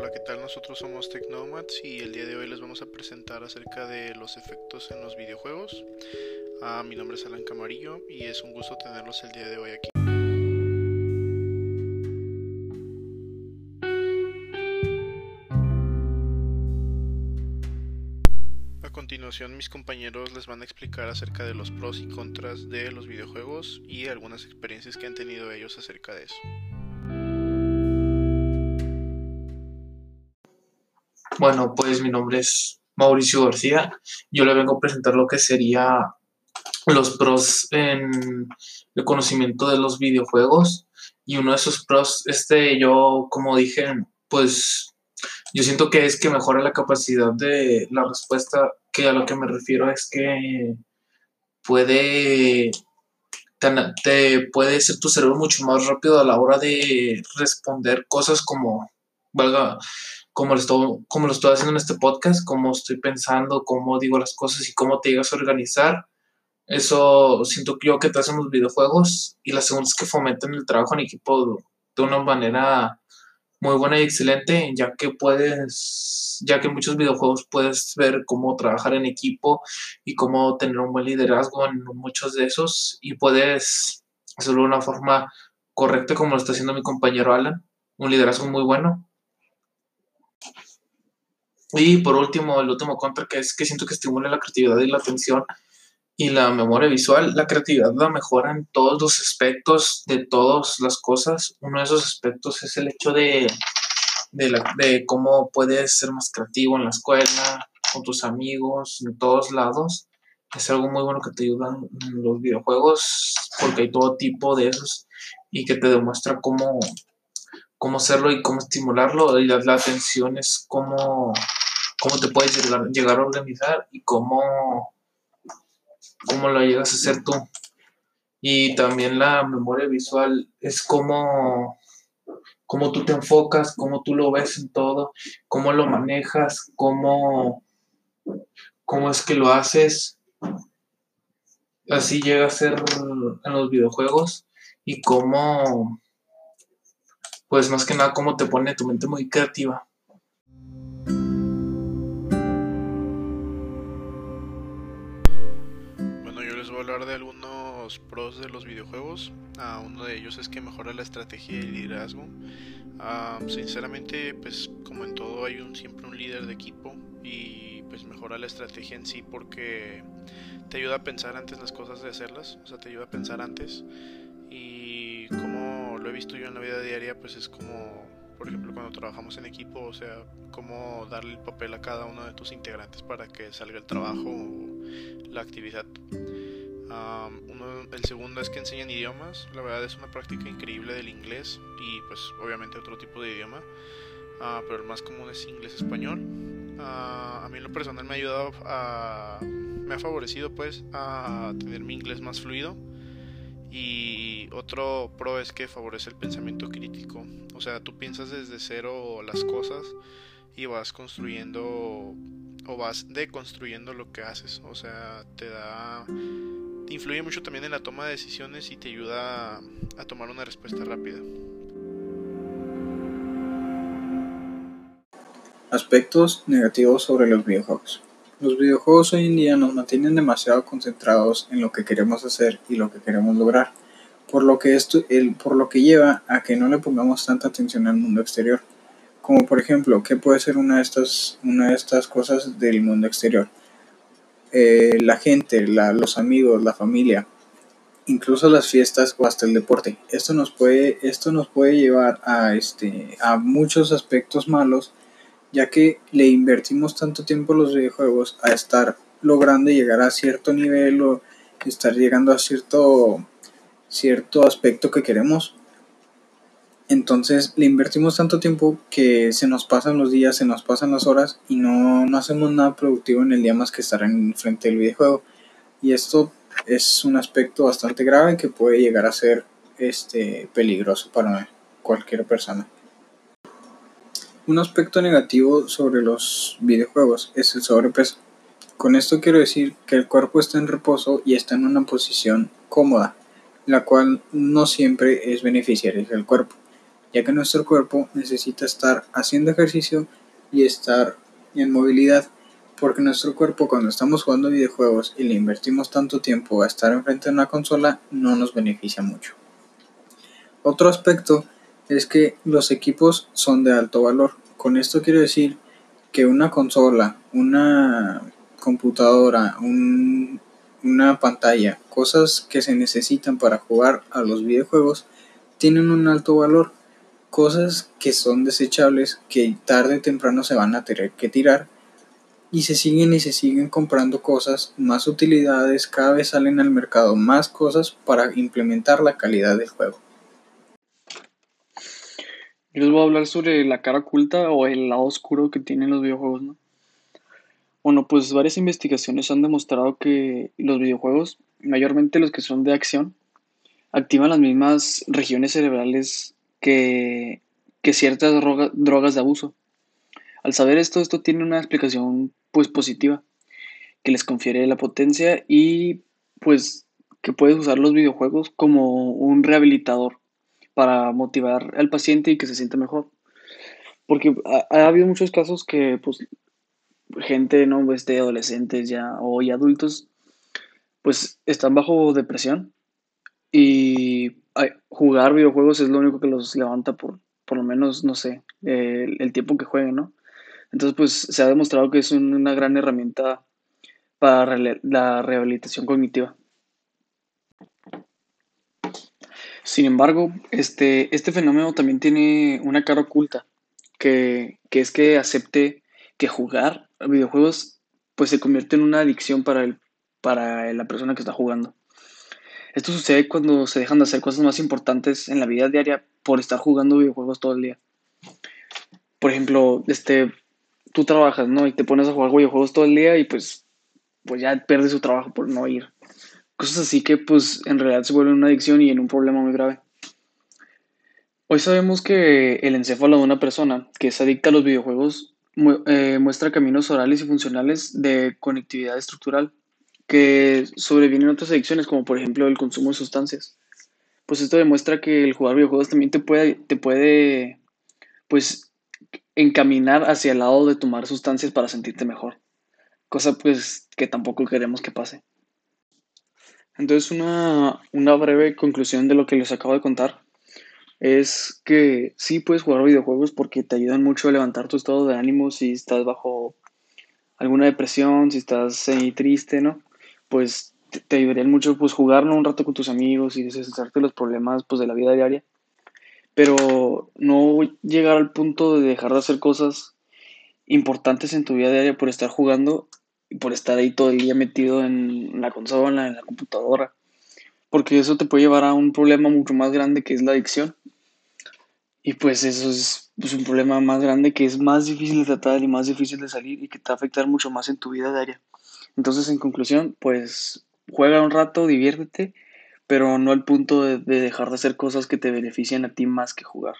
Hola, ¿qué tal? Nosotros somos Technomads y el día de hoy les vamos a presentar acerca de los efectos en los videojuegos. Ah, mi nombre es Alan Camarillo y es un gusto tenerlos el día de hoy aquí. A continuación mis compañeros les van a explicar acerca de los pros y contras de los videojuegos y algunas experiencias que han tenido ellos acerca de eso. Bueno, pues mi nombre es Mauricio García. Yo le vengo a presentar lo que sería los pros en el conocimiento de los videojuegos. Y uno de esos pros, este, yo, como dije, pues yo siento que es que mejora la capacidad de la respuesta, que a lo que me refiero es que puede, te puede ser tu cerebro mucho más rápido a la hora de responder cosas como, valga, como lo, estoy, como lo estoy haciendo en este podcast, cómo estoy pensando, cómo digo las cosas y cómo te llegas a organizar. Eso siento yo que te hacen los videojuegos. Y la segunda es que fomentan el trabajo en equipo de una manera muy buena y excelente, ya que puedes, ya que en muchos videojuegos puedes ver cómo trabajar en equipo y cómo tener un buen liderazgo en muchos de esos y puedes hacerlo de una forma correcta como lo está haciendo mi compañero Alan, un liderazgo muy bueno. Y por último, el último contra que es que siento que estimula la creatividad y la atención y la memoria visual. La creatividad la mejora en todos los aspectos de todas las cosas. Uno de esos aspectos es el hecho de, de, cómo puedes ser más creativo en la escuela, con tus amigos, en todos lados. Es algo muy bueno que te ayuda en los videojuegos porque hay todo tipo de esos y que te demuestra cómo, cómo hacerlo y cómo estimularlo. Y la, la atención es cómo cómo te puedes llegar, a organizar y cómo, cómo lo llegas a hacer tú. Y también la memoria visual es cómo, cómo tú te enfocas, cómo tú lo ves en todo, cómo lo manejas, cómo, cómo es que lo haces. Así llega a ser en los videojuegos y cómo, pues más que nada, cómo te pone tu mente muy creativa. hablar de algunos pros de los videojuegos. Uh, uno de ellos es que mejora la estrategia y el liderazgo. Uh, sinceramente, pues como en todo hay un, siempre un líder de equipo y pues mejora la estrategia en sí porque te ayuda a pensar antes las cosas de hacerlas, o sea, te ayuda a pensar antes. He visto yo en la vida diaria, pues es como, por ejemplo, cuando trabajamos en equipo, o sea, cómo darle el papel a cada uno de tus integrantes para que salga el trabajo o la actividad uno, el segundo es que enseñan idiomas. La verdad es una práctica increíble del inglés y pues obviamente otro tipo de idioma. Uh, pero el más común es inglés-español. Uh, a mí en lo personal me ha ayudado a... Me ha favorecido pues a tener mi inglés más fluido. Y otro pro es que favorece el pensamiento crítico. O sea, tú piensas desde cero las cosas y vas construyendo o vas deconstruyendo lo que haces. O sea, te da influye mucho también en la toma de decisiones y te ayuda a, tomar una respuesta rápida. Aspectos negativos sobre los videojuegos. Los videojuegos hoy en día nos mantienen demasiado concentrados en lo que queremos hacer y lo que queremos lograr, por lo que, esto, el, por lo que lleva a que no le pongamos tanta atención al mundo exterior. Como por ejemplo, ¿qué puede ser una de estas, una de estas cosas del mundo exterior? Eh, la gente, los amigos, la familia, incluso las fiestas o hasta el deporte. Esto nos puede, esto nos puede llevar a, este, a muchos aspectos malos, ya que le invertimos tanto tiempo a los videojuegos a estar logrando llegar a cierto nivel o estar llegando a cierto, cierto aspecto que queremos entonces le invertimos tanto tiempo que se nos pasan los días, se nos pasan las horas y no, no hacemos nada productivo en el día más que estar en frente del videojuego. Y esto es un aspecto bastante grave que puede llegar a ser este, peligroso para cualquier persona. Un aspecto negativo sobre los videojuegos es el sobrepeso. Con esto quiero decir que el cuerpo está en reposo y está en una posición cómoda, la cual no siempre es beneficiaria del cuerpo ya que nuestro cuerpo necesita estar haciendo ejercicio y estar en movilidad, porque nuestro cuerpo cuando estamos jugando videojuegos y le invertimos tanto tiempo a estar enfrente de una consola no nos beneficia mucho. Otro aspecto es que los equipos son de alto valor. Con esto quiero decir que una consola, una computadora, una pantalla, cosas que se necesitan para jugar a los videojuegos, tienen un alto valor. Cosas que son desechables, que tarde o temprano se van a tener que tirar. Y se siguen y se siguen comprando cosas, más utilidades, cada vez salen al mercado más cosas para implementar la calidad del juego. Yo les voy a hablar sobre la cara oculta o el lado oscuro que tienen los videojuegos, ¿no? Bueno, pues varias investigaciones han demostrado que los videojuegos, mayormente los que son de acción, activan las mismas regiones cerebrales que, ciertas drogas de abuso. Al saber esto, esto tiene una explicación pues positiva, que les confiere la potencia y pues que puedes usar los videojuegos como un rehabilitador para motivar al paciente y que se sienta mejor. Porque ha, ha habido muchos casos que pues gente, ¿no? De adolescentes ya o adultos, pues están bajo depresión y jugar videojuegos es lo único que los levanta por, por lo menos, no sé, el, tiempo que jueguen, ¿no? Entonces, pues se ha demostrado que es una gran herramienta para la rehabilitación cognitiva. Sin embargo, este, este fenómeno también tiene una cara oculta, que, que es que acepte que jugar videojuegos pues se convierte en una adicción para, el, para la persona que está jugando. Esto sucede cuando se dejan de hacer cosas más importantes en la vida diaria por estar jugando videojuegos todo el día. Por ejemplo, este, tú trabajas, ¿no? Y te pones a jugar videojuegos todo el día y pues, pues ya pierdes su trabajo por no ir. Cosas así que pues en realidad se vuelven una adicción y en un problema muy grave. Hoy sabemos que el encéfalo de una persona que es adicta a los videojuegos eh, muestra caminos orales y funcionales de conectividad estructural que sobrevienen otras adicciones, como por ejemplo el consumo de sustancias. Pues esto demuestra que el jugar videojuegos también te puede, te puede pues, encaminar hacia el lado de tomar sustancias para sentirte mejor. Cosa pues que tampoco queremos que pase. Entonces una, una breve conclusión de lo que les acabo de contar es que sí puedes jugar videojuegos porque te ayudan mucho a levantar tu estado de ánimo si estás bajo alguna depresión, si estás triste, ¿no? Pues te, ayudarían mucho pues jugar un rato con tus amigos y deshacerte de los problemas pues de la vida diaria. Pero no llegar al punto de dejar de hacer cosas importantes en tu vida diaria por estar jugando por estar ahí todo el día metido en la consola, en la computadora. Porque eso te puede llevar a un problema mucho más grande que es la adicción y pues eso es pues, un problema más grande que es más difícil de tratar y más difícil de salir y que te va a afectar mucho más en tu vida diaria. Entonces, en conclusión, pues juega un rato, diviértete, pero no al punto de, de dejar de hacer cosas que te benefician a ti más que jugar.